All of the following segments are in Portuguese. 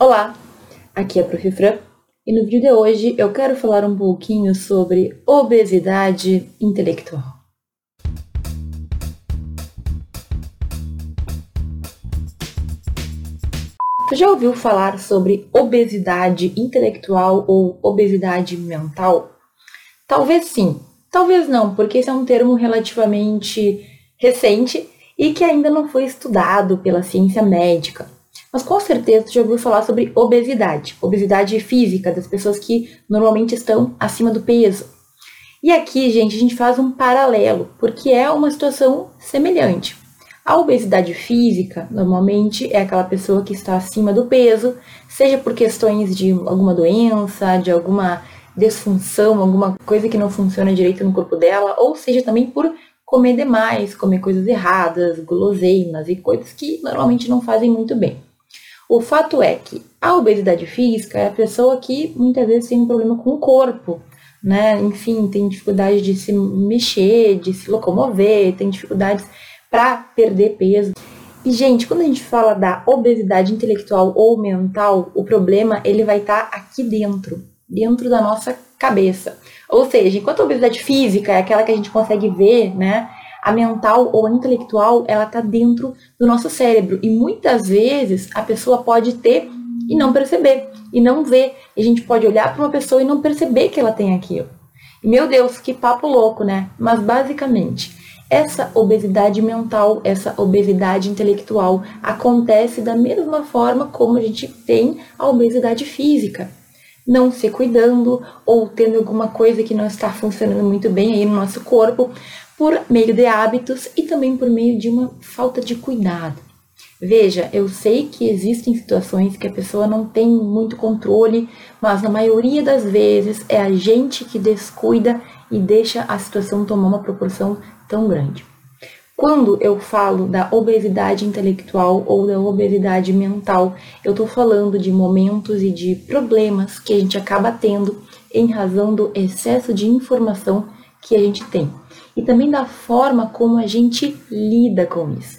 Olá, aqui é a Prof. Fran e no vídeo de hoje eu quero falar um pouquinho sobre obesidade intelectual. Você já ouviu falar sobre obesidade intelectual ou obesidade mental? Talvez sim, talvez não, porque esse é um termo relativamente recente e que ainda não foi estudado pela ciência médica. Mas com certeza já ouviu falar sobre obesidade, obesidade física das pessoas que normalmente estão acima do peso. E aqui, gente, a gente faz um paralelo, porque é uma situação semelhante. A obesidade física, normalmente, é aquela pessoa que está acima do peso, seja por questões de alguma doença, de alguma desfunção, alguma coisa que não funciona direito no corpo dela, ou seja também por comer demais, comer coisas erradas, guloseimas e coisas que normalmente não fazem muito bem. O fato é que a obesidade física é a pessoa que muitas vezes tem um problema com o corpo, né? Enfim, tem dificuldade de se mexer, de se locomover, tem dificuldades para perder peso. E gente, quando a gente fala da obesidade intelectual ou mental, o problema ele vai estar tá aqui dentro, dentro da nossa cabeça. Ou seja, enquanto a obesidade física é aquela que a gente consegue ver, né? A mental ou a intelectual, ela está dentro do nosso cérebro. E muitas vezes a pessoa pode ter e não perceber, e não ver. E a gente pode olhar para uma pessoa e não perceber que ela tem aquilo. E, meu Deus, que papo louco, né? Mas basicamente, essa obesidade mental, essa obesidade intelectual acontece da mesma forma como a gente tem a obesidade física. Não se cuidando ou tendo alguma coisa que não está funcionando muito bem aí no nosso corpo, por meio de hábitos e também por meio de uma falta de cuidado. Veja, eu sei que existem situações que a pessoa não tem muito controle, mas na maioria das vezes é a gente que descuida e deixa a situação tomar uma proporção tão grande. Quando eu falo da obesidade intelectual ou da obesidade mental, eu estou falando de momentos e de problemas que a gente acaba tendo em razão do excesso de informação que a gente tem e também da forma como a gente lida com isso.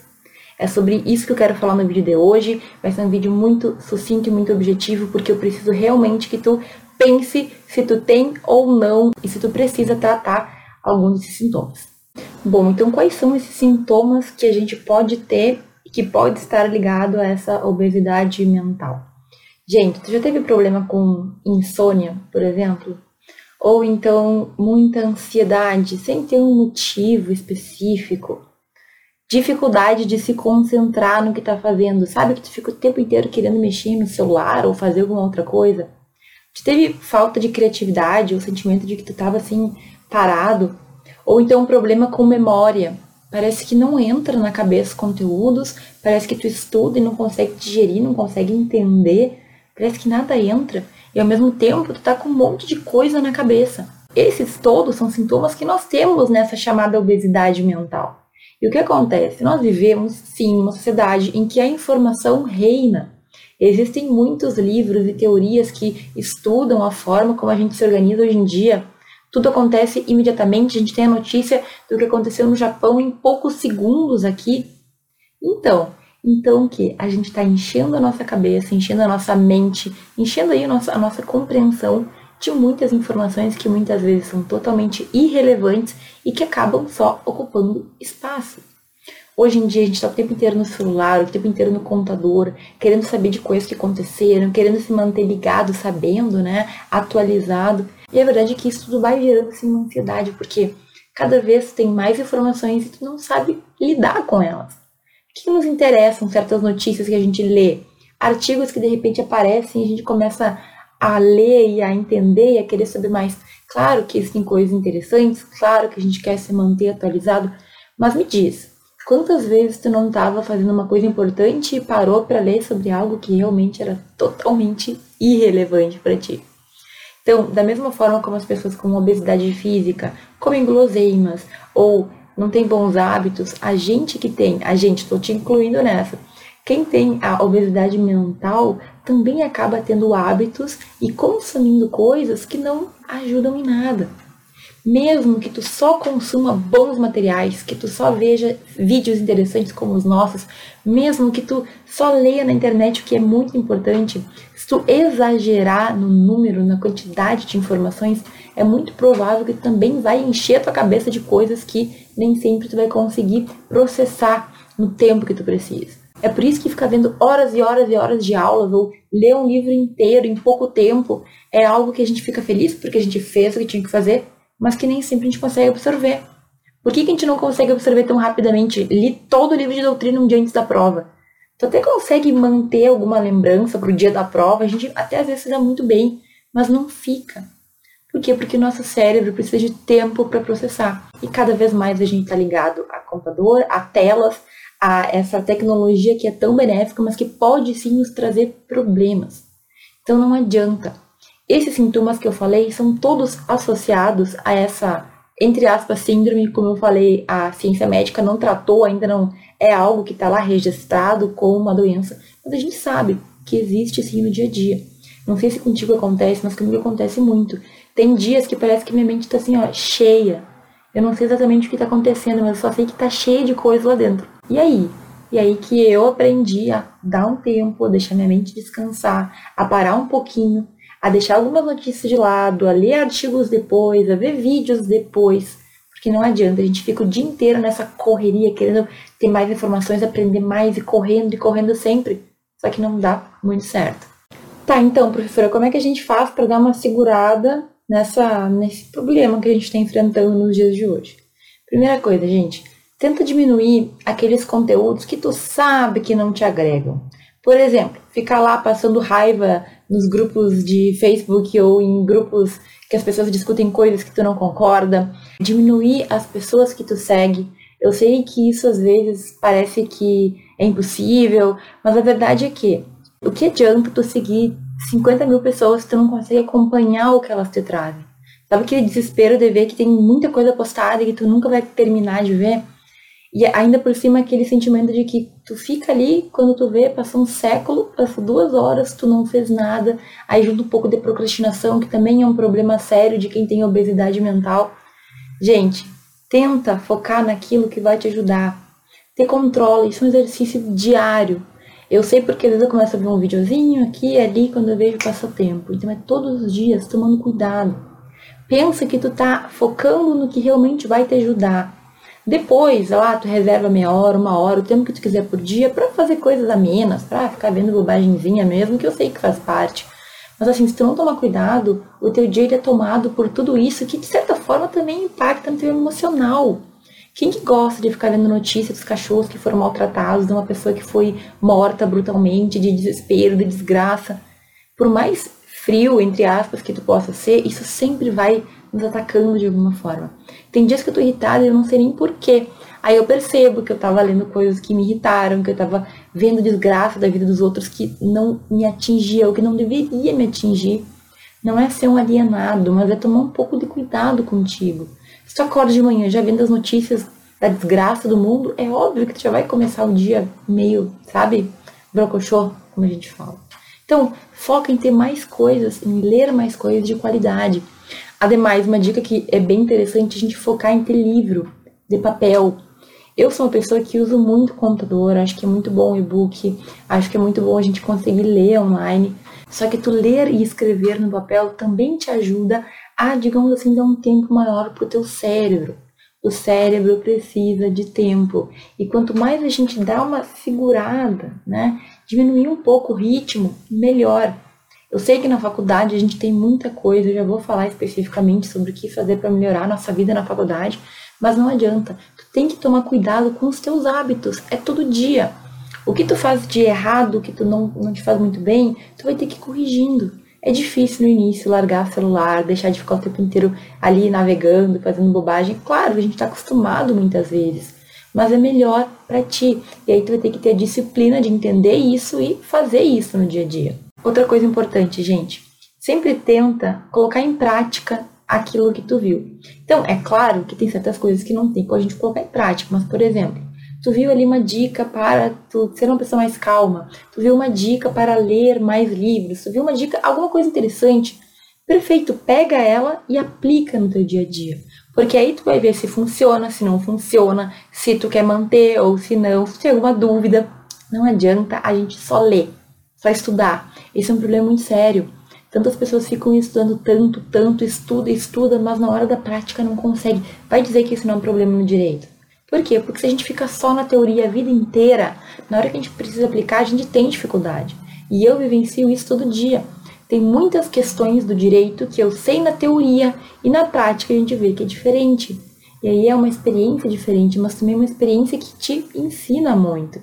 É sobre isso que eu quero falar no vídeo de hoje. Vai ser um vídeo muito sucinto e muito objetivo, porque eu preciso realmente que tu pense se tu tem ou não e se tu precisa tratar algum desses sintomas. Bom, então quais são esses sintomas que a gente pode ter e que pode estar ligado a essa obesidade mental? Gente, tu já teve problema com insônia, por exemplo? Ou então muita ansiedade sem ter um motivo específico, dificuldade de se concentrar no que está fazendo, sabe que tu fica o tempo inteiro querendo mexer no celular ou fazer alguma outra coisa, tu teve falta de criatividade, o sentimento de que tu estava assim parado, ou então um problema com memória, parece que não entra na cabeça conteúdos, parece que tu estuda e não consegue digerir, não consegue entender, parece que nada entra e ao mesmo tempo tu tá com um monte de coisa na cabeça. Esses todos são sintomas que nós temos nessa chamada obesidade mental. E o que acontece? Nós vivemos, sim, uma sociedade em que a informação reina. Existem muitos livros e teorias que estudam a forma como a gente se organiza hoje em dia. Tudo acontece imediatamente, a gente tem a notícia do que aconteceu no Japão em poucos segundos aqui. Então, então, o que? A gente está enchendo a nossa cabeça, enchendo a nossa mente, enchendo aí a nossa, a nossa compreensão de muitas informações que muitas vezes são totalmente irrelevantes e que acabam só ocupando espaço. Hoje em dia a gente está o tempo inteiro no celular, o tempo inteiro no computador, querendo saber de coisas que aconteceram, querendo se manter ligado, sabendo, né, atualizado. E a verdade é que isso tudo vai gerando assim, uma ansiedade, porque cada vez tem mais informações e tu não sabe lidar com elas que nos interessam certas notícias que a gente lê, artigos que de repente aparecem e a gente começa a ler e a entender e a querer saber mais. Claro que existem coisas interessantes, claro que a gente quer se manter atualizado, mas me diz, quantas vezes tu não estava fazendo uma coisa importante e parou para ler sobre algo que realmente era totalmente irrelevante para ti? Então, da mesma forma como as pessoas com obesidade física comem guloseimas ou não tem bons hábitos, a gente que tem, a gente, estou te incluindo nessa, quem tem a obesidade mental também acaba tendo hábitos e consumindo coisas que não ajudam em nada. mesmo que tu só consuma bons materiais, que tu só veja vídeos interessantes como os nossos, mesmo que tu só leia na internet o que é muito importante, se tu exagerar no número, na quantidade de informações, é muito provável que também vai encher a tua cabeça de coisas que nem sempre tu vai conseguir processar no tempo que tu precisa. É por isso que ficar vendo horas e horas e horas de aulas ou ler um livro inteiro em pouco tempo é algo que a gente fica feliz porque a gente fez o que tinha que fazer, mas que nem sempre a gente consegue absorver. Por que, que a gente não consegue absorver tão rapidamente? Li todo o livro de doutrina um dia antes da prova. Tu até consegue manter alguma lembrança pro dia da prova, a gente até às vezes se dá muito bem, mas não fica. Por quê? Porque o nosso cérebro precisa de tempo para processar. E cada vez mais a gente está ligado a computador, a telas, a essa tecnologia que é tão benéfica, mas que pode sim nos trazer problemas. Então não adianta. Esses sintomas que eu falei são todos associados a essa, entre aspas, síndrome, como eu falei, a ciência médica não tratou, ainda não é algo que está lá registrado como uma doença, mas a gente sabe que existe sim no dia a dia. Não sei se contigo acontece, mas comigo acontece muito. Tem dias que parece que minha mente está assim, ó, cheia. Eu não sei exatamente o que está acontecendo, mas eu só sei que está cheia de coisa lá dentro. E aí? E aí que eu aprendi a dar um tempo, a deixar minha mente descansar, a parar um pouquinho, a deixar algumas notícias de lado, a ler artigos depois, a ver vídeos depois. Porque não adianta, a gente fica o dia inteiro nessa correria, querendo ter mais informações, aprender mais e correndo e correndo sempre. Só que não dá muito certo. Tá, então, professora, como é que a gente faz para dar uma segurada nessa, nesse problema que a gente está enfrentando nos dias de hoje? Primeira coisa, gente, Tenta diminuir aqueles conteúdos que tu sabe que não te agregam. Por exemplo, ficar lá passando raiva nos grupos de Facebook ou em grupos que as pessoas discutem coisas que tu não concorda, diminuir as pessoas que tu segue. Eu sei que isso às vezes parece que é impossível, mas a verdade é que o que adianta tu seguir 50 mil pessoas tu não consegue acompanhar o que elas te trazem? Sabe aquele desespero de ver que tem muita coisa postada e que tu nunca vai terminar de ver? E ainda por cima aquele sentimento de que tu fica ali, quando tu vê, passou um século, passou duas horas, tu não fez nada. Aí junto um pouco de procrastinação, que também é um problema sério de quem tem obesidade mental. Gente, tenta focar naquilo que vai te ajudar. Ter controle, isso é um exercício diário. Eu sei porque às vezes eu começo a ver um videozinho aqui e ali quando eu vejo passa tempo. Então é todos os dias tomando cuidado. Pensa que tu tá focando no que realmente vai te ajudar depois, lá, tu reserva meia hora, uma hora, o tempo que tu quiser por dia para fazer coisas amenas, para ficar vendo bobagemzinha mesmo, que eu sei que faz parte. Mas assim, se tu não tomar cuidado, o teu dia é tomado por tudo isso que de certa forma também impacta no teu emocional. Quem que gosta de ficar vendo notícias dos cachorros que foram maltratados, de uma pessoa que foi morta brutalmente, de desespero, de desgraça? Por mais frio, entre aspas, que tu possa ser, isso sempre vai nos atacando de alguma forma. Tem dias que eu tô irritada e eu não sei nem porquê. Aí eu percebo que eu tava lendo coisas que me irritaram, que eu tava vendo desgraça da vida dos outros que não me atingia, ou que não deveria me atingir. Não é ser um alienado, mas é tomar um pouco de cuidado contigo. Se tu acorda de manhã já vendo as notícias da desgraça do mundo, é óbvio que tu já vai começar o dia meio, sabe, brocochô, como a gente fala. Então, foca em ter mais coisas, em ler mais coisas de qualidade. Ademais, uma dica que é bem interessante a gente focar em ter livro de papel. Eu sou uma pessoa que uso muito computador, acho que é muito bom o e-book, acho que é muito bom a gente conseguir ler online. Só que tu ler e escrever no papel também te ajuda a, digamos assim, dar um tempo maior pro teu cérebro. O cérebro precisa de tempo. E quanto mais a gente dá uma segurada, né, diminuir um pouco o ritmo, melhor. Eu sei que na faculdade a gente tem muita coisa, eu já vou falar especificamente sobre o que fazer para melhorar a nossa vida na faculdade, mas não adianta. Tu tem que tomar cuidado com os teus hábitos, é todo dia. O que tu faz de errado, o que tu não, não te faz muito bem, tu vai ter que ir corrigindo. É difícil no início largar celular, deixar de ficar o tempo inteiro ali navegando, fazendo bobagem. Claro, a gente está acostumado muitas vezes, mas é melhor para ti. E aí tu vai ter que ter a disciplina de entender isso e fazer isso no dia a dia. Outra coisa importante, gente, sempre tenta colocar em prática aquilo que tu viu. Então, é claro que tem certas coisas que não tem como a gente colocar em prática, mas, por exemplo, tu viu ali uma dica para tu ser uma pessoa mais calma, tu viu uma dica para ler mais livros, tu viu uma dica, alguma coisa interessante, perfeito, pega ela e aplica no teu dia a dia. Porque aí tu vai ver se funciona, se não funciona, se tu quer manter ou se não, se tem alguma dúvida. Não adianta a gente só ler, só estudar. Esse é um problema muito sério. Tantas pessoas ficam estudando tanto, tanto, estuda, estuda, mas na hora da prática não consegue. Vai dizer que isso não é um problema no direito. Por quê? Porque se a gente fica só na teoria a vida inteira, na hora que a gente precisa aplicar, a gente tem dificuldade. E eu vivencio isso todo dia. Tem muitas questões do direito que eu sei na teoria e na prática a gente vê que é diferente. E aí é uma experiência diferente, mas também uma experiência que te ensina muito.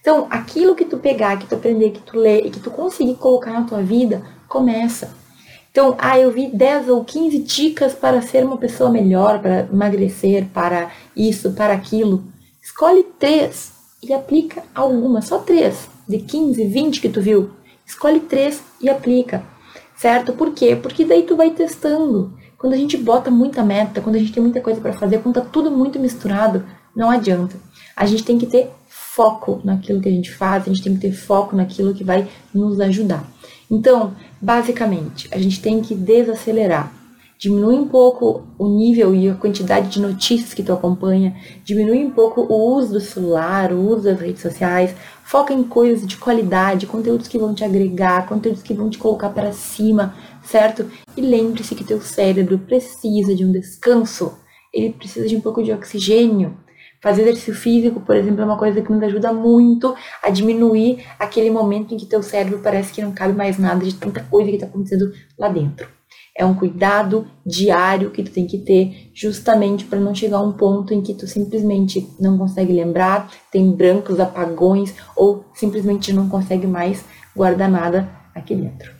Então, aquilo que tu pegar, que tu aprender, que tu ler e que tu conseguir colocar na tua vida, começa. Então, ah, eu vi 10 ou 15 dicas para ser uma pessoa melhor, para emagrecer, para isso, para aquilo. Escolhe três e aplica alguma, só três, de 15, 20 que tu viu. Escolhe três e aplica, certo? Por quê? Porque daí tu vai testando. Quando a gente bota muita meta, quando a gente tem muita coisa para fazer, quando tá tudo muito misturado, não adianta. A gente tem que ter foco naquilo que a gente faz, a gente tem que ter foco naquilo que vai nos ajudar. Então, basicamente, a gente tem que desacelerar. Diminui um pouco o nível e a quantidade de notícias que tu acompanha, diminui um pouco o uso do celular, o uso das redes sociais, foca em coisas de qualidade, conteúdos que vão te agregar, conteúdos que vão te colocar para cima, certo? E lembre-se que teu cérebro precisa de um descanso, ele precisa de um pouco de oxigênio. Fazer exercício físico, por exemplo, é uma coisa que nos ajuda muito a diminuir aquele momento em que teu cérebro parece que não cabe mais nada de tanta coisa que está acontecendo lá dentro. É um cuidado diário que tu tem que ter, justamente para não chegar a um ponto em que tu simplesmente não consegue lembrar, tem brancos, apagões ou simplesmente não consegue mais guardar nada aqui dentro.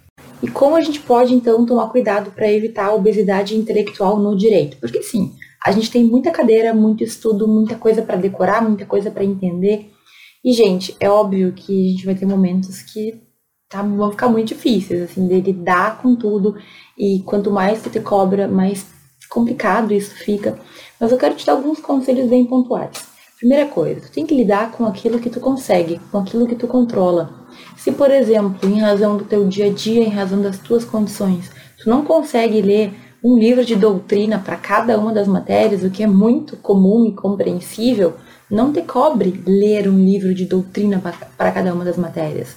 E como a gente pode então tomar cuidado para evitar a obesidade intelectual no direito? Porque sim, a gente tem muita cadeira, muito estudo, muita coisa para decorar, muita coisa para entender. E, gente, é óbvio que a gente vai ter momentos que tá, vão ficar muito difíceis, assim, de lidar com tudo. E quanto mais tu te cobra, mais complicado isso fica. Mas eu quero te dar alguns conselhos bem pontuais. Primeira coisa, tu tem que lidar com aquilo que tu consegue, com aquilo que tu controla. Se, por exemplo, em razão do teu dia a dia, em razão das tuas condições, tu não consegue ler um livro de doutrina para cada uma das matérias, o que é muito comum e compreensível, não te cobre ler um livro de doutrina para cada uma das matérias.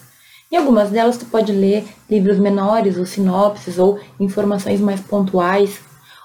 Em algumas delas tu pode ler livros menores ou sinopses ou informações mais pontuais.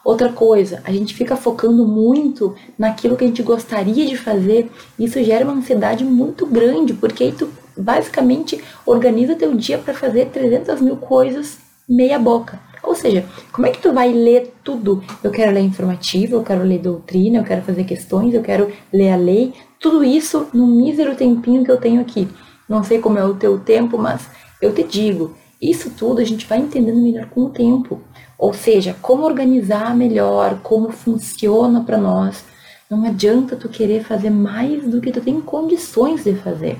Outra coisa, a gente fica focando muito naquilo que a gente gostaria de fazer, e isso gera uma ansiedade muito grande, porque aí tu basicamente organiza teu dia para fazer 300 mil coisas meia boca. Ou seja, como é que tu vai ler tudo? Eu quero ler informativo, eu quero ler doutrina, eu quero fazer questões, eu quero ler a lei. Tudo isso no mísero tempinho que eu tenho aqui. Não sei como é o teu tempo, mas eu te digo, isso tudo a gente vai entendendo melhor com o tempo. Ou seja, como organizar melhor, como funciona para nós. Não adianta tu querer fazer mais do que tu tem condições de fazer.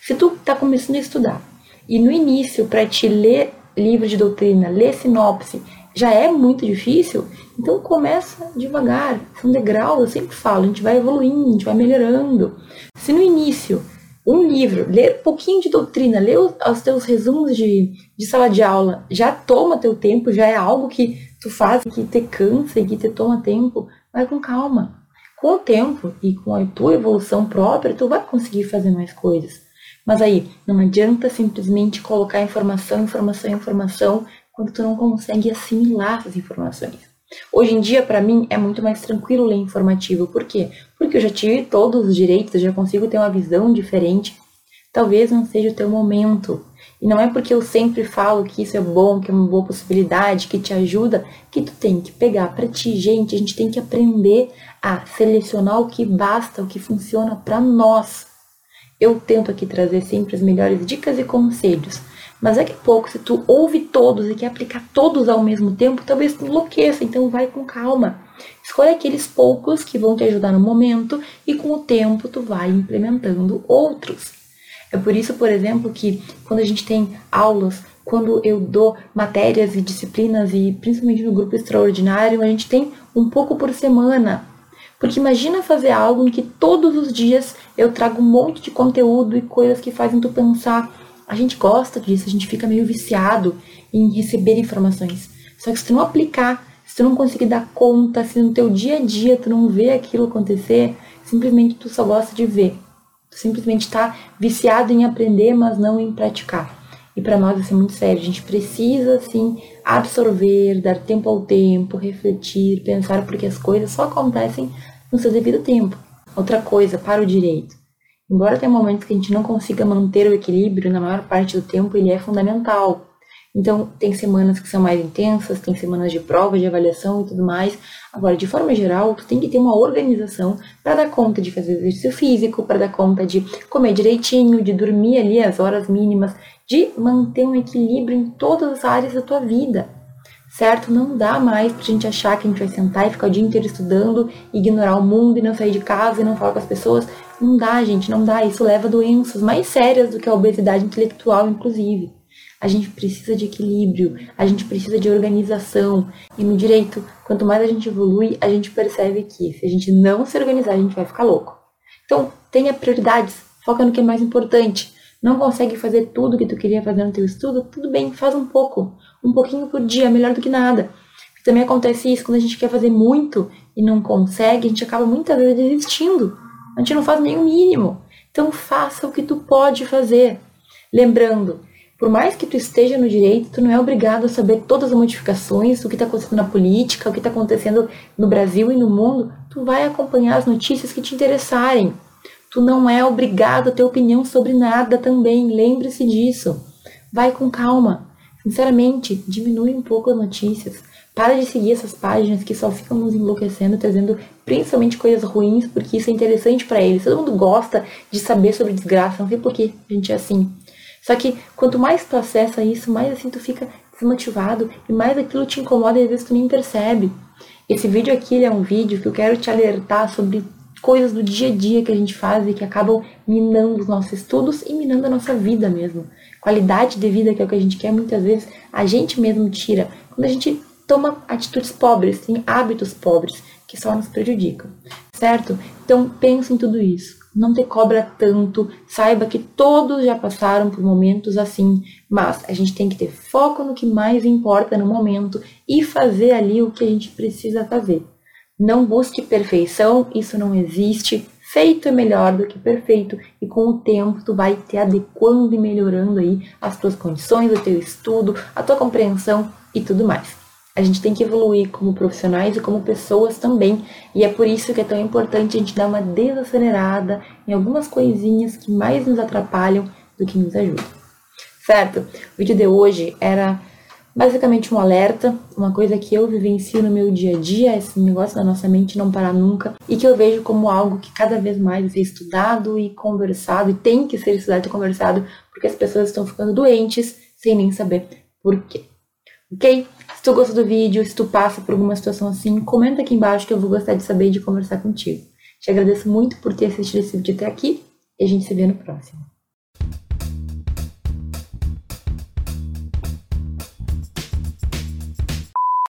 Se tu está começando a estudar e no início para te ler livro de doutrina, ler sinopse, já é muito difícil, então começa devagar, são degraus, eu sempre falo, a gente vai evoluindo, a gente vai melhorando. Se no início, um livro, ler um pouquinho de doutrina, ler os, teus resumos de, de sala de aula, já toma teu tempo, já é algo que tu faz que te cansa e que te toma tempo, vai com calma. Com o tempo e com a tua evolução própria, tu vai conseguir fazer mais coisas. Mas aí, não adianta simplesmente colocar informação, informação, informação, quando tu não consegue assimilar essas informações. Hoje em dia, para mim, é muito mais tranquilo ler informativo. Por quê? Porque eu já tive todos os direitos, eu já consigo ter uma visão diferente. Talvez não seja o teu momento. E não é porque eu sempre falo que isso é bom, que é uma boa possibilidade, que te ajuda, que tu tem que pegar para ti, gente. A gente tem que aprender a selecionar o que basta, o que funciona para nós. Eu tento aqui trazer sempre as melhores dicas e conselhos. Mas daqui a pouco, se tu ouve todos e quer aplicar todos ao mesmo tempo, talvez tu enlouqueça. Então vai com calma. Escolhe aqueles poucos que vão te ajudar no momento e com o tempo tu vai implementando outros. É por isso, por exemplo, que quando a gente tem aulas, quando eu dou matérias e disciplinas e principalmente no grupo extraordinário, a gente tem um pouco por semana porque imagina fazer algo em que todos os dias eu trago um monte de conteúdo e coisas que fazem tu pensar. A gente gosta disso, a gente fica meio viciado em receber informações. Só que se tu não aplicar se tu não conseguir dar conta, se no teu dia a dia tu não vê aquilo acontecer, simplesmente tu só gosta de ver. Tu simplesmente tá viciado em aprender, mas não em praticar. E para nós isso é muito sério. A gente precisa, assim, absorver, dar tempo ao tempo, refletir, pensar, porque as coisas só acontecem no seu devido tempo. Outra coisa, para o direito. Embora tenha momentos que a gente não consiga manter o equilíbrio, na maior parte do tempo ele é fundamental. Então, tem semanas que são mais intensas, tem semanas de prova, de avaliação e tudo mais. Agora, de forma geral, tu tem que ter uma organização para dar conta de fazer exercício físico, para dar conta de comer direitinho, de dormir ali as horas mínimas, de manter um equilíbrio em todas as áreas da tua vida. Certo? Não dá mais pra gente achar que a gente vai sentar e ficar o dia inteiro estudando, ignorar o mundo e não sair de casa e não falar com as pessoas. Não dá, gente, não dá. Isso leva a doenças mais sérias do que a obesidade intelectual, inclusive. A gente precisa de equilíbrio, a gente precisa de organização. E no direito, quanto mais a gente evolui, a gente percebe que se a gente não se organizar, a gente vai ficar louco. Então, tenha prioridades, foca no que é mais importante. Não consegue fazer tudo que tu queria fazer no teu estudo? Tudo bem, faz um pouco. Um pouquinho por dia, melhor do que nada. também acontece isso quando a gente quer fazer muito e não consegue, a gente acaba muitas vezes desistindo. A gente não faz nem o mínimo. Então faça o que tu pode fazer. Lembrando, por mais que tu esteja no direito, tu não é obrigado a saber todas as modificações, o que está acontecendo na política, o que está acontecendo no Brasil e no mundo. Tu vai acompanhar as notícias que te interessarem. Tu não é obrigado a ter opinião sobre nada também. Lembre-se disso. Vai com calma. Sinceramente, diminui um pouco as notícias. Para de seguir essas páginas que só ficam nos enlouquecendo, trazendo principalmente coisas ruins, porque isso é interessante para eles. Todo mundo gosta de saber sobre desgraça, não sei por que a gente é assim. Só que quanto mais tu acessa isso, mais assim tu fica desmotivado e mais aquilo te incomoda e às vezes tu nem percebe. Esse vídeo aqui é um vídeo que eu quero te alertar sobre coisas do dia a dia que a gente faz e que acabam minando os nossos estudos e minando a nossa vida mesmo. Qualidade de vida, que é o que a gente quer, muitas vezes a gente mesmo tira. Quando a gente toma atitudes pobres, tem hábitos pobres que só nos prejudicam, certo? Então pense em tudo isso. Não te cobra tanto, saiba que todos já passaram por momentos assim, mas a gente tem que ter foco no que mais importa no momento e fazer ali o que a gente precisa fazer. Não busque perfeição, isso não existe. Feito é melhor do que perfeito e com o tempo tu vai te adequando e melhorando aí as tuas condições, o teu estudo, a tua compreensão e tudo mais. A gente tem que evoluir como profissionais e como pessoas também, e é por isso que é tão importante a gente dar uma desacelerada em algumas coisinhas que mais nos atrapalham do que nos ajudam. Certo? O vídeo de hoje era Basicamente um alerta, uma coisa que eu vivencio no meu dia a dia, esse negócio da nossa mente não parar nunca, e que eu vejo como algo que cada vez mais ser estudado e conversado, e tem que ser estudado e conversado, porque as pessoas estão ficando doentes sem nem saber por quê. Ok? Se tu gostou do vídeo, se tu passa por alguma situação assim, comenta aqui embaixo que eu vou gostar de saber e de conversar contigo. Te agradeço muito por ter assistido esse vídeo até aqui e a gente se vê no próximo.